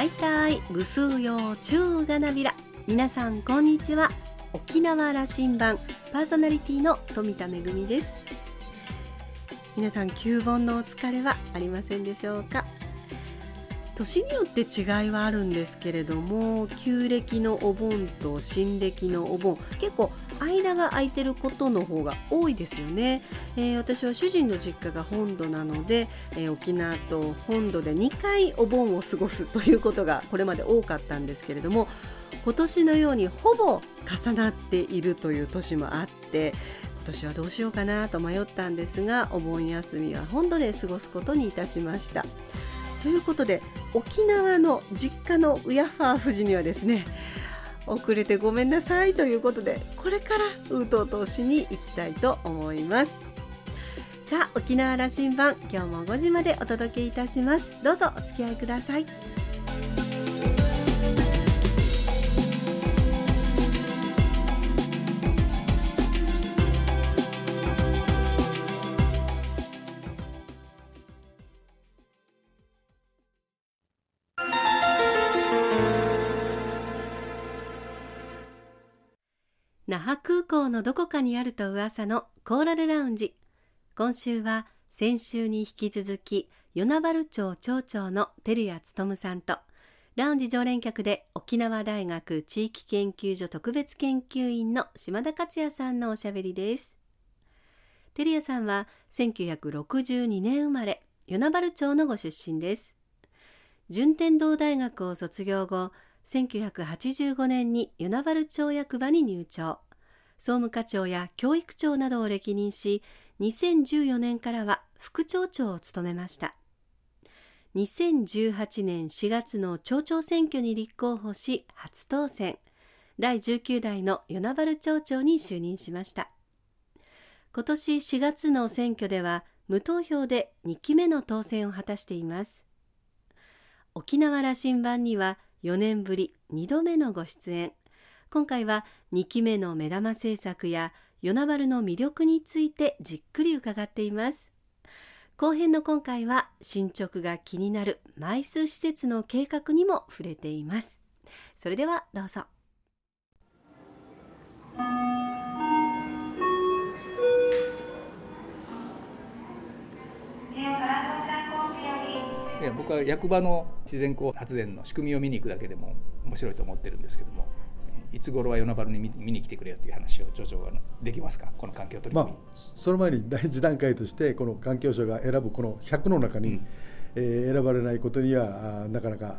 はいたいぐすうようちゅうがなびら。皆さんこんにちは。沖縄羅針盤パーソナリティの富田恵です。皆さん旧盆のお疲れはありませんでしょうか？年によって違いはあるんですけれども旧暦のお盆と新暦のお盆結構間が空いてることの方が多いですよね、えー、私は主人の実家が本土なので、えー、沖縄と本土で2回お盆を過ごすということがこれまで多かったんですけれども今年のようにほぼ重なっているという年もあって今年はどうしようかなと迷ったんですがお盆休みは本土で過ごすことにいたしました。ということで沖縄の実家のウヤファー富士にはですね遅れてごめんなさいということでこれからウートウトしに行きたいと思います。さあ沖縄羅針盤今日も5時までお届けいたします。どうぞお付き合いください。那覇空港のどこかにあると噂のコーラルラウンジ。今週は先週に引き続き与那原町町長の照屋勉さんとラウンジ常連客で沖縄大学地域研究所特別研究員の島田克也さんのおしゃべりです。照屋さんは1962年生まれ与那原町のご出身です。順天堂大学を卒業後1985年に与那原町役場に入庁総務課長や教育長などを歴任し2014年からは副町長を務めました。2018年4月の町長選挙に立候補し初当選。第19代の与那原町長に就任しました。今年4月の選挙では無投票で2期目の当選を果たしています。沖縄羅針盤には4年ぶり2度目のご出演。今回は2期目の目玉政策や与那原の魅力についてじっくり伺っています。後編の今回は進捗が気になる枚数施設の計画にも触れています。それではどうぞ。僕は役場の自然光発電の仕組みを見に行くだけでも面白いと思ってるんですけどもいつ頃は与那原に見に来てくれよという話を町長ができますか？この環境取り組み、まあ、その前に第一段階としてこの環境省が選ぶこの100の中に、うん、えー、選ばれないことにはなかなか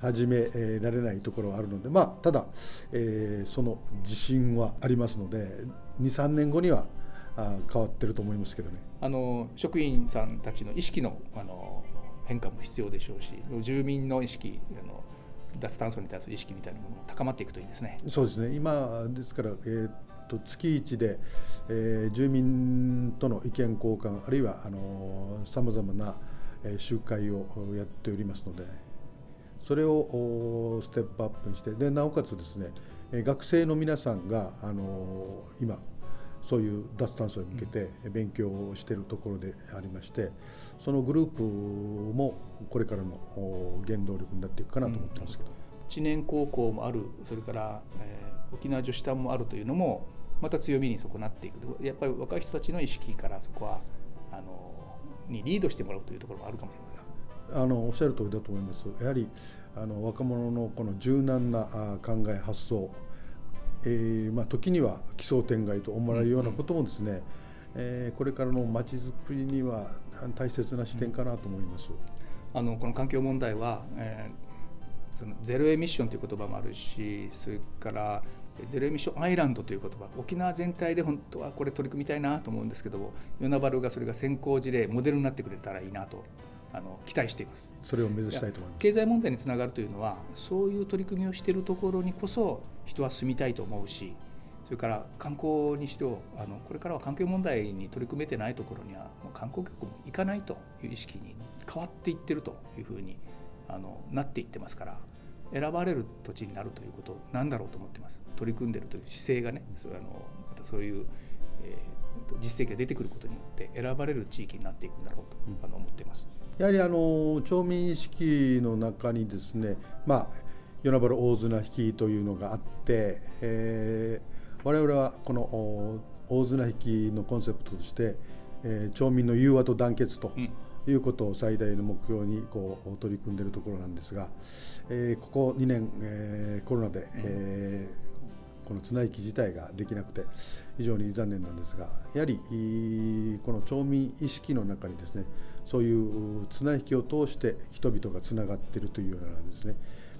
始められないところはあるので、まあ、ただ、えー、その自信はありますので23年後にはあ変わってると思いますけどね。あの職員さんたちの意識のあの変化も必要でしょうし住民の意識あの脱炭素に対する意識みたいなものも高まっていくといいですね。そうですね今ですから、えーと月一で、えー、住民との意見交換あるいはさまざまな、えー、集会をやっておりますのでそれをステップアップにしてでなおかつですね学生の皆さんが、あのー、今そういう脱炭素に向けて勉強をしているところでありましてそのグループもこれからの原動力になっていくかなと思ってますけど、知念高校もある。それから、えー、沖縄女子団もあるというのもまた強みにそこなっていく。やっぱり若い人たちの意識からそこはあのにリードしてもらうというところもあるかもしれません。あのおっしゃる通りだと思います。やはりあの若者のこの柔軟な考え発想えーまあ、時には奇想天外と思われるようなこともですね、うん、えー、これからのまちづくりには大切な視点かなと思います。あのこの環境問題は、えー、そのゼロエミッションという言葉もあるしそれからゼロエミッションアイランドという言葉沖縄全体で本当はこれ取り組みたいなと思うんですけども与那原がそれが先行事例モデルになってくれたらいいなとあの期待しています。それを目指したいと思います。経済問題につながるというのはそういう取り組みをしているところにこそ人は住みたいと思うしそれから観光にしてもあのこれからは環境問題に取り組めてないところにはもう観光客も行かないという意識に変わっていってるというふうにあのなっていってますから選ばれる土地になるということなんだろうと思ってます。取り組んでるという姿勢がねそうあのまたそういう、え実績が出てくることによって選ばれる地域になっていくんだろうと、あの思っています。やはりあの町民意識の中にですね、まあ、与那原大綱引きというのがあって、えー、我々はこの大綱引きのコンセプトとして、えー、町民の融和と団結と。いうことを最大の目標にこう取り組んでいるところなんですが、えー、ここ2年、えー、コロナで、えー、この綱引き自体ができなくて非常に残念なんですがやはりこの町民意識の中にですねそういう綱引きを通して人々がつながっているというようなですね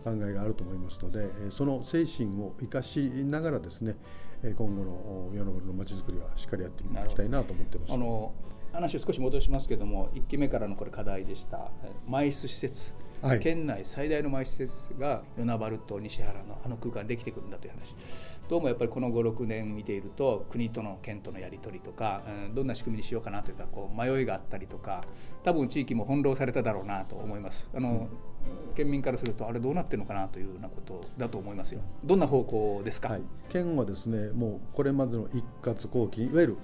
考えがあると思いますのでその精神を生かしながらですね今後の世の中のまちづくりはしっかりやっていきたいなと思ってます。話を少し戻しますけども1期目からのこれ課題でした埋室施設、はい、県内最大の埋室施設が与那原と西原のあの空間できてくるんだという話どうもやっぱりこの56年見ていると国との県とのやり取りとか、うん、どんな仕組みにしようかなというかこう迷いがあったりとか多分地域も翻弄されただろうなと思います。あの、うん県民からするとあれどうなってるのかなというようなことだと思いますよ。どんな方向ですか？はい、県はですね、もうこれまでの一括交金いわゆる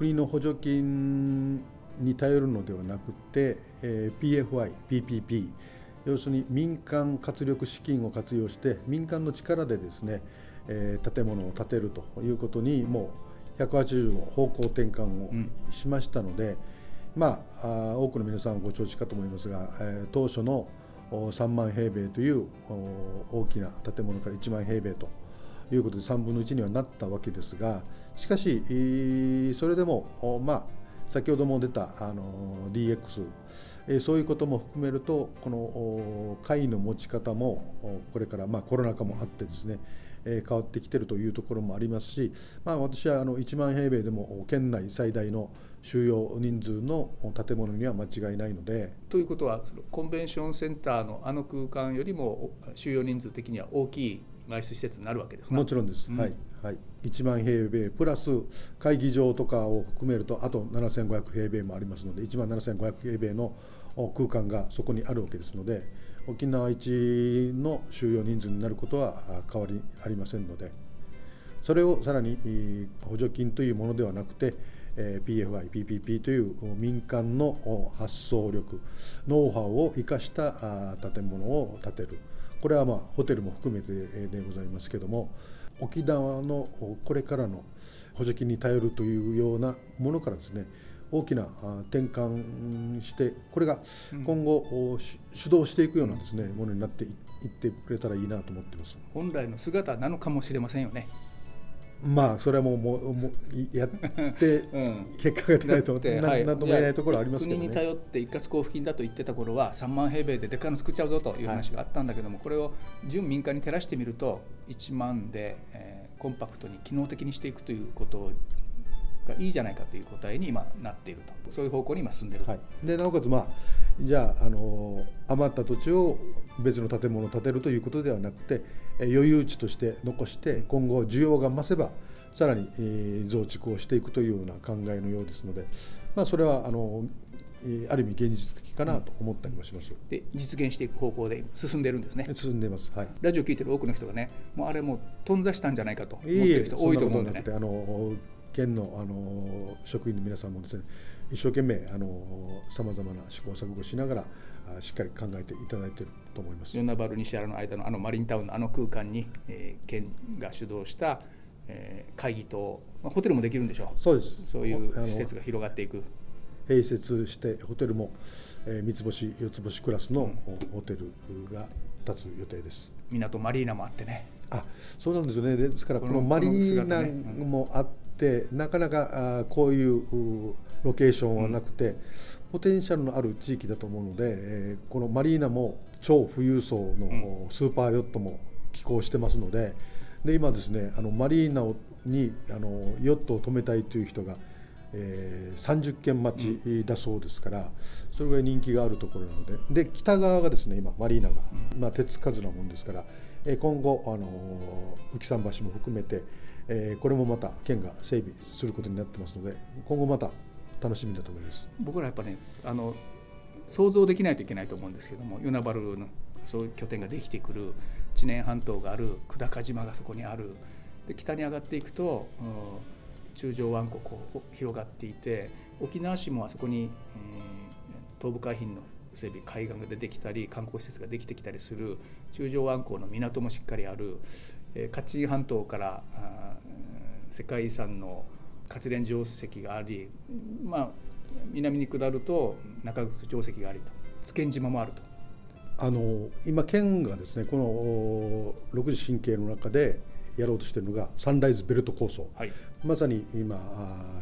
国の補助金に頼るのではなくて、えー、PFI、PPP 要するに民間活力資金を活用して民間の力でですね、えー、建物を建てるということにもう180度方向転換をしましたので、うん、まあ多くの皆さんご承知かと思いますが、えー、当初の3万平米という大きな建物から1万平米ということで3分の1にはなったわけですがしかしそれでもまあ先ほども出たあの DX そういうことも含めるとこの会の持ち方もこれからまあコロナ禍もあってですね変わってきてるというところもありますし、まあ、私はあの1万平米でも県内最大の収容人数の建物には間違いないので。ということはコンベンションセンターのあの空間よりも収容人数的には大きい埋設施設になるわけですもちろんです、うん、はい。はい、1万平米プラス会議場とかを含めるとあと7500平米もありますので1万7500平米の空間がそこにあるわけですので沖縄一の収容人数になることは変わりありませんので。それをさらに補助金というものではなくて PFI、PPP という民間の発想力ノウハウを生かした建物を建てるこれはまあホテルも含めてでございますけども沖縄のこれからの補助金に頼るというようなものからですね大きな転換してこれが今後主導していくようなですねものになっていってくれたらいいなと思ってます本来の姿なのかもしれませんよね。まあそれはもうもうもうやって 結果が出ないと、うん、何とも言えないところありますけど、ね、国に頼って一括交付金だと言ってた頃は3万平米ででっかいの作っちゃうぞという話があったんだけども、はい、これを純民間に照らしてみると1万で、えー、コンパクトに機能的にしていくということがいいじゃないかという答えに今なっていると。そういう方向に今進んでる、はい、でなおかつまあじゃああの余った土地を別の建物を建てるということではなくて余裕地として残して今後需要が増せばさらに増築をしていくというような考えのようですので、まあ、それはあのある意味現実的かなと思ったりもします、で実現していく方向で進んでるんですね。進んでます、はい、ラジオ聞いてる多くの人がねもうあれもう頓挫したんじゃないかと思ってる人多いと思うんでね。あの県のあの職員の皆さんもですね一生懸命さまざまな試行錯誤しながらしっかり考えていただいていると思います。与那原西原の間のあのマリンタウンのあの空間に、えー、県が主導した、えー、会議棟、まあ、ホテルもできるんでしょう。そうです。そういう施設が広がっていく。併設してホテルも、えー、三つ星四つ星クラスのホテルが立つ予定です、港マリーナもあってね。あそうなんですよね。ですからこのマリーナもあって、なかなかあこういうロケーションはなくて、ポテンシャルのある地域だと思うので、えー、このマリーナも超富裕層のスーパーヨットも寄港してますのでで今ですねあのマリーナにあのヨットを止めたいという人が、えー、30件待ちだそうですから、それぐらい人気があるところなのでで北側がですね今マリーナが、まあ、手つかずなもんですから、えー、今後あの浮桟橋も含めて、えー、これもまた県が整備することになってますので今後また楽しみだと思います。僕らやっぱねあの想像できないといけないと思うんですけども与那原のそういう拠点ができてくる知念半島がある久高島がそこにあるで北に上がっていくと中条湾ここ広がっていて沖縄市もあそこに、えー、東部海浜の整備海岸が出てきたり観光施設ができてきたりする中条湾港の港もしっかりある、カチ半島からあ世界遺産の活連城石があり、まあ、南に下ると中城石がありと津堅島もあると。あの今県がですねこの6時神経の中でやろうとしているのがサンライズベルト構想、はい、まさに今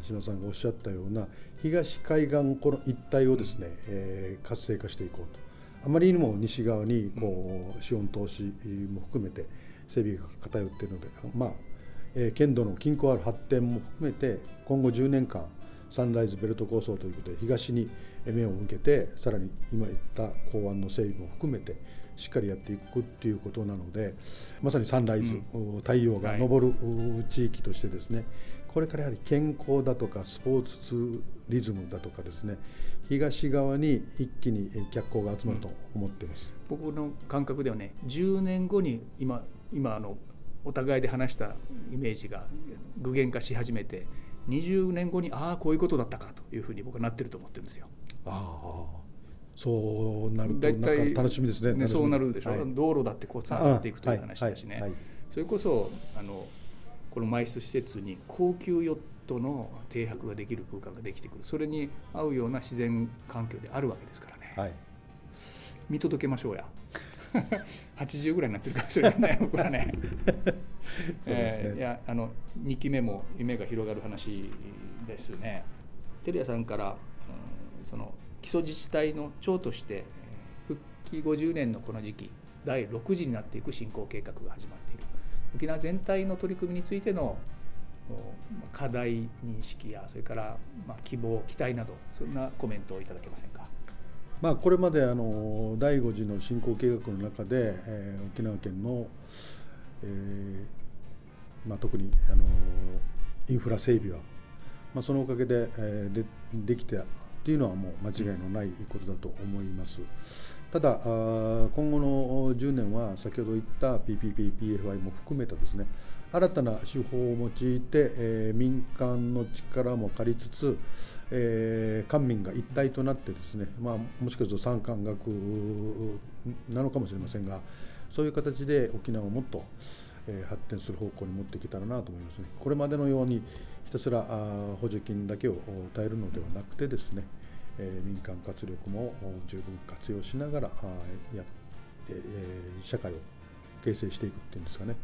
島さんがおっしゃったような東海岸この一帯をですね、うん、えー、活性化していこうと。あまりにも西側にこう資本投資も含めて整備が偏っているのでまあ、えー、県土の均衡ある発展も含めて今後10年間サンライズベルト構想ということで東に目を向けてさらに今言った港湾の整備も含めてしっかりやっていくっていうことなのでまさにサンライズ、うん、太陽が昇る地域としてですね、これからやはり健康だとかスポーツツーリズムだとかですね東側に一気に脚光が集まると思っています、うん、僕の感覚ではね10年後に今今あのお互いで話したイメージが具現化し始めて20年後にああこういうことだったかというふうに僕はなってると思ってるんですよ。ああそうなるとなん楽しみですね。ねそうなるでしょ、はい、道路だってこうつながっていくという話だしね、はいはい、それこそあのこの埋設施設に高級ヨットの停泊ができる空間ができてくる。それに合うような自然環境であるわけですからね、見届けましょうや 80ぐらいになってるかもしれないね 僕はね。そうですね、えー、いやあの2期目も夢が広がる話ですね。照屋さんから、うん、その基礎自治体の長として復帰50年のこの時期第6次になっていく振興計画が始まっている。沖縄全体の取り組みについての課題認識やそれからま希望期待などそんなコメントをいただけませんか？まあ、これまであの第5次の振興計画の中で、えー、沖縄県の、えーまあ、特にあのインフラ整備は、まあ、そのおかげで、えー、でできてっていうのはもう間違いのないことだと思います。ただ、今後の10年は先ほど言った PPP、PFI も含めたですね新たな手法を用いて、民間の力も借りつつ、えー、官民が一体となってですね、まあ、もしかすると産官学なのかもしれませんがそういう形で沖縄をもっと、えー、発展する方向に持っていけたらなと思いますね。これまでのようにひたすら補助金だけを耐えるのではなくてですねえ民間活力も十分活用しながらあやって社会を形成していくっていうんですかね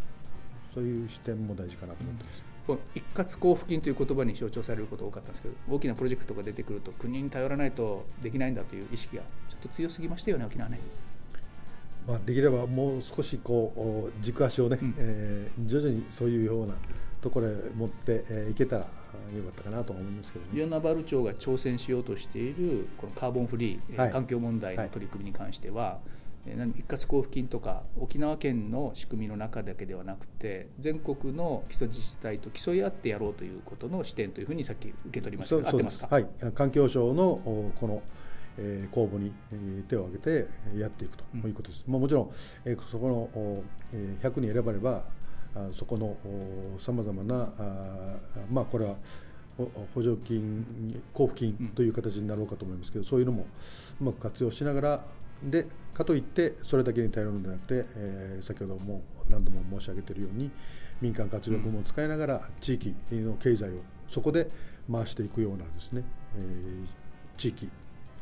そういう視点も大事かなと思ってます。一括交付金という言葉に象徴されること多かったんですけど大きなプロジェクトが出てくると国に頼らないとできないんだという意識がちょっと強すぎましたよね沖縄ね。まあ、できればもう少しこう軸足をね、うん、えー、徐々にそういうようなところへ持っていけたらよかったかなと思いますけど、ね、与那原町が挑戦しようとしているこのカーボンフリー、はい、環境問題の取り組みに関しては、はい、一括交付金とか沖縄県の仕組みの中だけではなくて全国の基礎自治体と競い合ってやろうということの視点というふうにさっき受け取りました。合ってますか、はい、環境省のこのえー、公募に手を挙げてやっていくということです。うん、まあ、もちろん、えー、そこの、えー、100人選ばればそこのさまざまなまあこれは補助金交付金という形になろうかと思いますけど、そういうのもうまく活用しながらでかといってそれだけに頼るのではなくて、えー、先ほども何度も申し上げているように民間活力も使いながら地域の経済をそこで回していくようなですね、えー、地域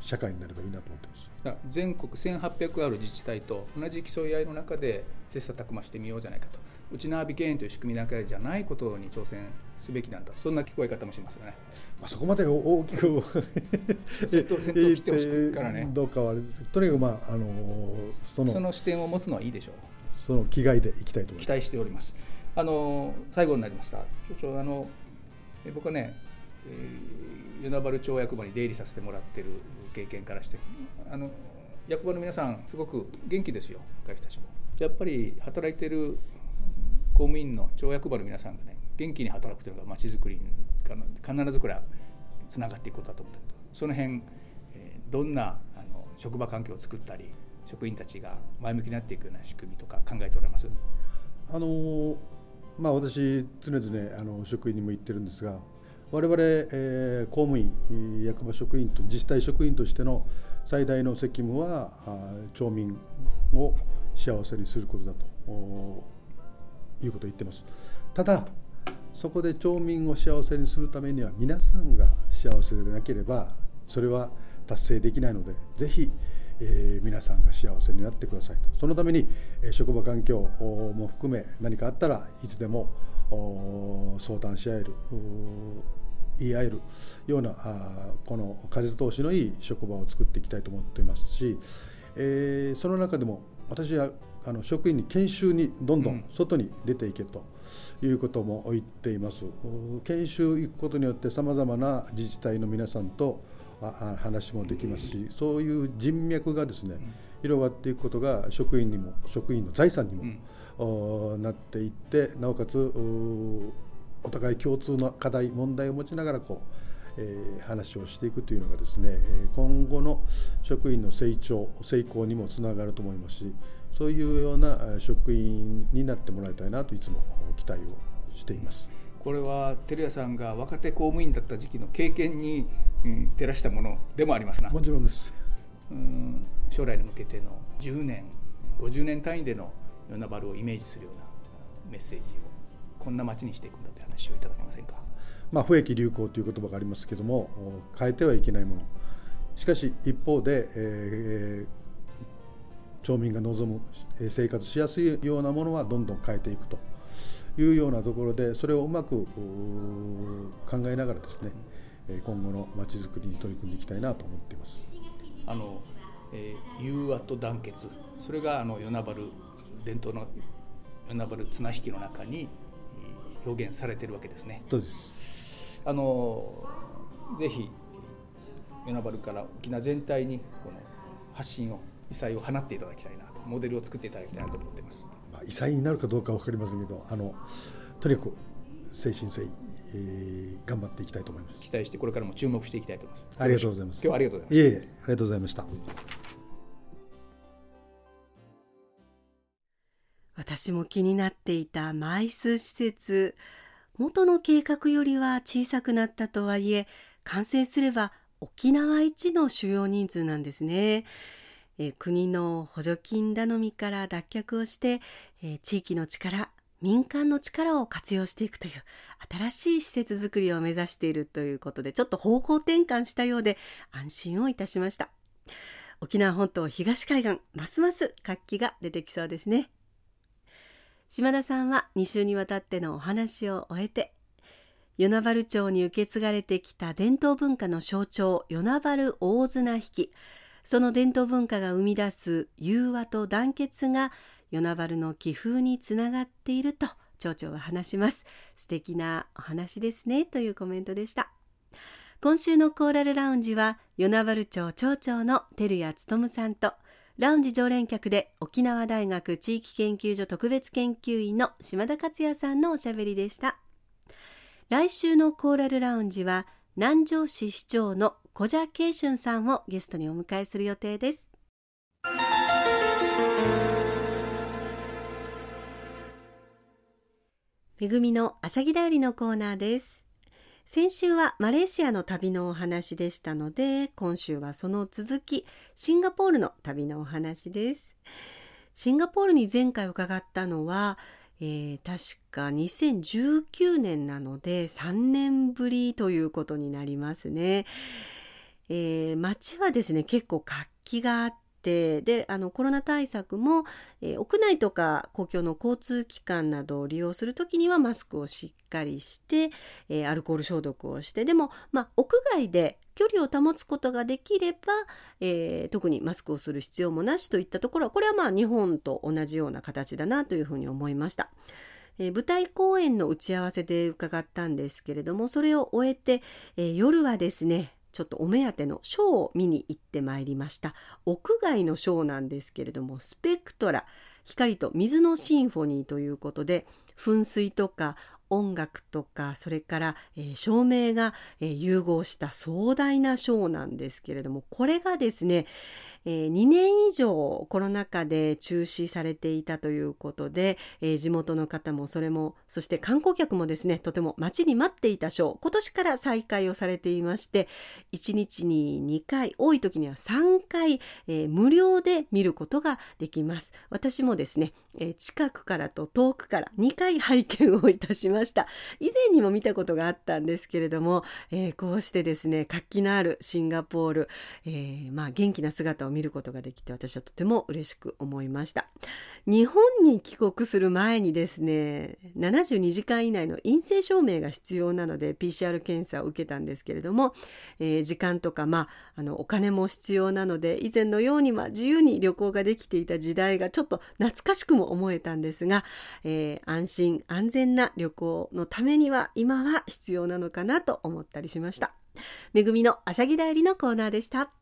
社会になればいいなと思ってます。全国1800ある自治体と同じ競い合いの中で切磋琢磨してみようじゃないかと。うちなびけんという仕組みだけじゃないことに挑戦すべきなんだそんな聞こえ方もしますよね、まあ、そこまで大きく先頭先頭切ってほしいからね。どうかはあれですとにかくまああのそのその視点を持つのはいいでしょう。その気概でいきたいと期待しております。あの最後になりました。ちょちょあの僕はね、えー、与那原町役場に出入りさせてもらってる経験からしてあの役場の皆さんすごく元気ですよ若い人たちも。やっぱり働いてる公務員の町役場の皆さんがね元気に働くというのがまちづくりに必ずこれはつながっていくことだと思うんだけどその辺、えー、どんなあの職場環境を作ったり職員たちが前向きになっていくような仕組みとか考えておられます？あのまあ、私常々あの職員にも言ってるんですが我々、えー、公務員役場職員と自治体職員としての最大の責務は町民を幸せにすることだということを言ってます。ただそこで町民を幸せにするためには皆さんが幸せでなければそれは達成できないのでぜひ、えー、皆さんが幸せになってくださいとそのために、えー、職場環境も含め何かあったらいつでも相談し合える言い合えるようなあこの風通しのいい職場を作っていきたいと思っていますし、えー、その中でも私はあの職員に研修にどんどん外に出ていけということも言っています。研修行くことによってさまざまな自治体の皆さんと話もできますしそういう人脈がですね広がっていくことが職員にも職員の財産にも、なっていってなおかつお互い共通の課題問題を持ちながらこう、えー、話をしていくというのがですね今後の職員の成長成功にもつながると思いますしそういうような職員になってもらいたいなといつも期待をしています。これは照屋さんが若手公務員だった時期の経験に、うん、照らしたものでもありますな。もちろんです。うん将来に向けての10年50年単位での与那原をイメージするようなメッセージをこんな街にしていくんだ話をいただけませんか？まあ、不益流行という言葉がありますけども変えてはいけないものしかし一方で、えー、町民が望む生活しやすいようなものはどんどん変えていくというようなところでそれをうまく考えながらですね今後のまちづくりに取り組んでいきたいなと思っています。あのえー、融和と団結それがあの与那原伝統の与那原綱引きの中に表現されてるわけですね。そうです。あのぜひ与那原から沖縄全体にこの発信を異彩を放っていただきたいなとモデルを作っていただきたいなと思っています。まあ、異彩になるかどうかわかりませんけどあのとにかく誠心誠意、えー、頑張っていきたいと思います。期待してこれからも注目していきたいと思います。ありがとうございます。今日はありがとうございますいえいえありがとうございました私も気になっていたマイス施設。元の計画よりは小さくなったとはいえ完成すれば沖縄一の主要人数なんですね。え国の補助金頼みから脱却をして、え地域の力民間の力を活用していくという新しい施設づくりを目指しているということでちょっと方向転換したようで安心をいたしました。沖縄本島東海岸ますます活気が出てきそうですね。島田さんは2週にわたってのお話を終えて与那原町に受け継がれてきた伝統文化の象徴与那原大綱引き。その伝統文化が生み出す融和と団結が与那原の気風につながっていると町長は話します。素敵なお話ですねというコメントでした。今週のコーラルラウンジは与那原町町長の照屋勉さんとラウンジ常連客で沖縄大学地域研究所特別研究員の島田克也さんのおしゃべりでした。来週のコーラルラウンジは南城市市長の小蛇慶春さんをゲストにお迎えする予定です。めぐみのあしゃぎだよりのコーナーです。先週はマレーシアの旅のお話でしたので今週はその続きシンガポールの旅のお話です。シンガポールに前回伺ったのは、えー、確か2019年なので3年ぶりということになりますね、えー、街はですね結構活気があってであのコロナ対策も、えー、屋内とか公共の交通機関などを利用する時にはマスクをしっかりして、えー、アルコール消毒をしてでも、まあ、屋外で距離を保つことができれば、えー、特にマスクをする必要もなしといったところはこれはまあ日本と同じような形だなというふうに思いました。え、舞台公演の打ち合わせで伺ったんですけれどもそれを終えて、えー、夜はですねちょっとお目当てのショーを見に行ってまいりました。屋外のショーなんですけれどもスペクトラ光と水のシンフォニーということで噴水とか音楽とかそれから、えー、照明が、えー、融合した壮大なショーなんですけれどもこれがですね、えー、2年以上コロナ禍で中止されていたということで、えー、地元の方もそれもそして観光客もですねとても待ちに待っていたショー今年から再開をされていまして1日に2回多い時には3回、えー、無料で見ることができます。私もですね、え近くからと遠くから2回拝見をいたしました。以前にも見たことがあったんですけれども、えこうしてですね活気のあるシンガポール、えまあ、元気な姿を見ることができて私はとても嬉しく思いました日本に帰国する前にですね72時間以内の陰性証明が必要なので PCR 検査を受けたんですけれども、えー、時間とか、まあ、あのお金も必要なので以前のように、ま、自由に旅行ができていた時代がちょっと懐かしくも思えたんですが、えー、安心安全な旅行のためには今は必要なのかなと思ったりしました。めぐみのあしゃぎだよりのコーナーでした。